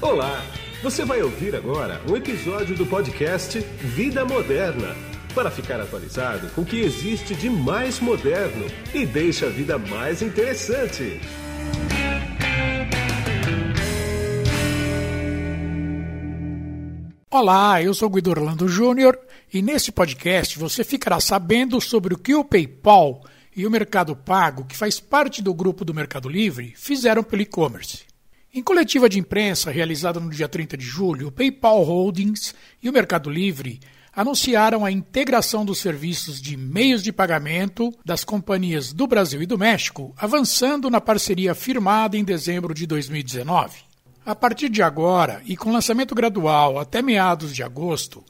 Olá! Você vai ouvir agora um episódio do podcast Vida Moderna para ficar atualizado com o que existe de mais moderno e deixa a vida mais interessante. Olá, eu sou Guido Orlando Júnior e neste podcast você ficará sabendo sobre o que o PayPal e o Mercado Pago, que faz parte do grupo do Mercado Livre, fizeram pelo e-commerce. Em coletiva de imprensa realizada no dia 30 de julho, o PayPal Holdings e o Mercado Livre anunciaram a integração dos serviços de meios de pagamento das companhias do Brasil e do México, avançando na parceria firmada em dezembro de 2019. A partir de agora, e com lançamento gradual até meados de agosto,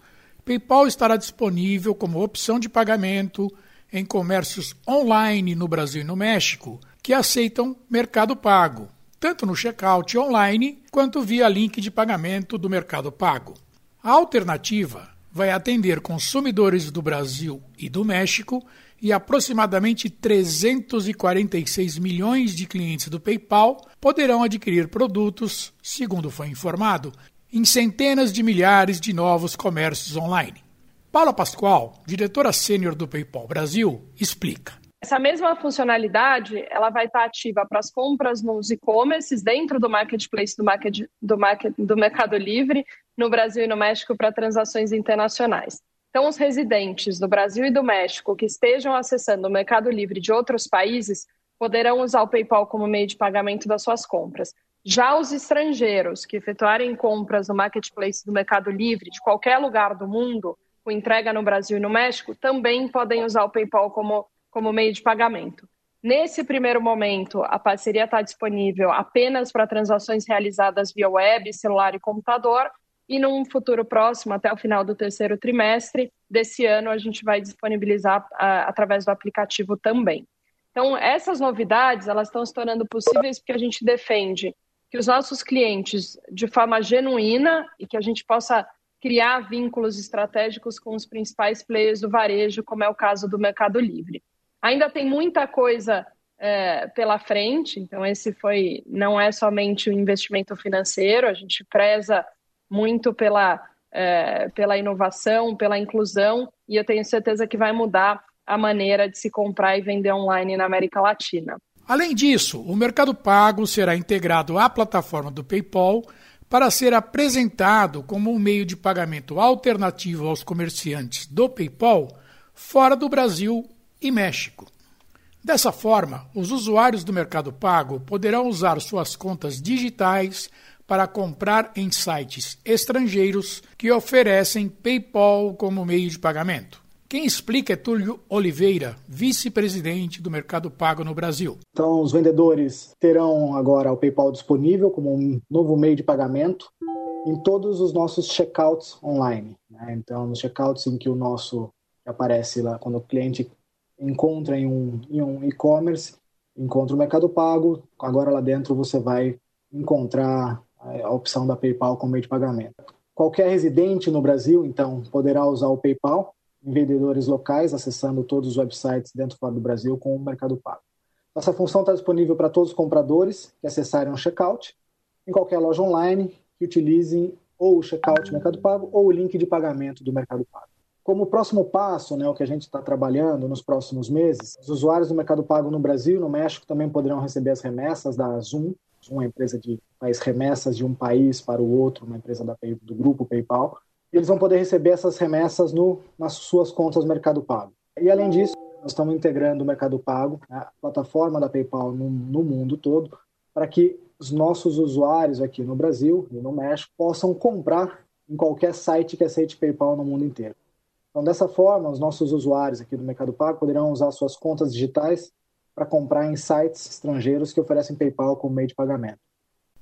PayPal estará disponível como opção de pagamento em comércios online no Brasil e no México que aceitam Mercado Pago, tanto no checkout online quanto via link de pagamento do Mercado Pago. A alternativa vai atender consumidores do Brasil e do México e aproximadamente 346 milhões de clientes do PayPal poderão adquirir produtos, segundo foi informado, em centenas de milhares de novos comércios online. Paula Pascoal, diretora sênior do PayPal Brasil, explica. Essa mesma funcionalidade ela vai estar ativa para as compras nos e-commerces dentro do marketplace do, market, do, market, do Mercado Livre no Brasil e no México para transações internacionais. Então, os residentes do Brasil e do México que estejam acessando o Mercado Livre de outros países poderão usar o PayPal como meio de pagamento das suas compras. Já os estrangeiros que efetuarem compras no marketplace do Mercado Livre de qualquer lugar do mundo, com entrega no Brasil e no México, também podem usar o PayPal como como meio de pagamento. Nesse primeiro momento, a parceria está disponível apenas para transações realizadas via web, celular e computador, e num futuro próximo, até o final do terceiro trimestre desse ano, a gente vai disponibilizar a, através do aplicativo também. Então, essas novidades, elas estão se tornando possíveis porque a gente defende que os nossos clientes, de forma genuína, e que a gente possa criar vínculos estratégicos com os principais players do varejo, como é o caso do Mercado Livre. Ainda tem muita coisa é, pela frente, então esse foi não é somente o um investimento financeiro, a gente preza muito pela, é, pela inovação, pela inclusão, e eu tenho certeza que vai mudar a maneira de se comprar e vender online na América Latina. Além disso, o Mercado Pago será integrado à plataforma do PayPal para ser apresentado como um meio de pagamento alternativo aos comerciantes do PayPal fora do Brasil e México. Dessa forma, os usuários do Mercado Pago poderão usar suas contas digitais para comprar em sites estrangeiros que oferecem PayPal como meio de pagamento. Quem explica é Túlio Oliveira, vice-presidente do Mercado Pago no Brasil. Então, os vendedores terão agora o PayPal disponível como um novo meio de pagamento em todos os nossos checkouts online. Né? Então, nos checkouts em que o nosso aparece lá quando o cliente encontra em um em um e-commerce, encontra o Mercado Pago, agora lá dentro você vai encontrar a opção da PayPal como meio de pagamento. Qualquer residente no Brasil, então, poderá usar o PayPal em vendedores locais, acessando todos os websites dentro e fora do Brasil com o Mercado Pago. Essa função está disponível para todos os compradores que acessarem o checkout em qualquer loja online que utilizem ou o checkout Mercado Pago ou o link de pagamento do Mercado Pago. Como próximo passo, né, o que a gente está trabalhando nos próximos meses, os usuários do Mercado Pago no Brasil e no México também poderão receber as remessas da Zoom, uma empresa de faz remessas de um país para o outro, uma empresa da, do grupo PayPal. Eles vão poder receber essas remessas no, nas suas contas Mercado Pago. E além disso, nós estamos integrando o Mercado Pago, né, a plataforma da PayPal no, no mundo todo, para que os nossos usuários aqui no Brasil e no México possam comprar em qualquer site que aceite PayPal no mundo inteiro. Então, dessa forma, os nossos usuários aqui do Mercado Pago poderão usar suas contas digitais para comprar em sites estrangeiros que oferecem PayPal como meio de pagamento.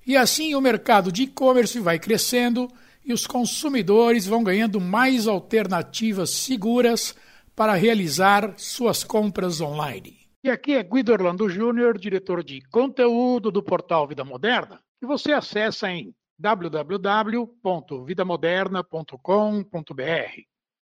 E assim o mercado de e-commerce vai crescendo e os consumidores vão ganhando mais alternativas seguras para realizar suas compras online. E aqui é Guido Orlando Júnior, diretor de conteúdo do portal Vida Moderna, que você acessa em www.vidamoderna.com.br.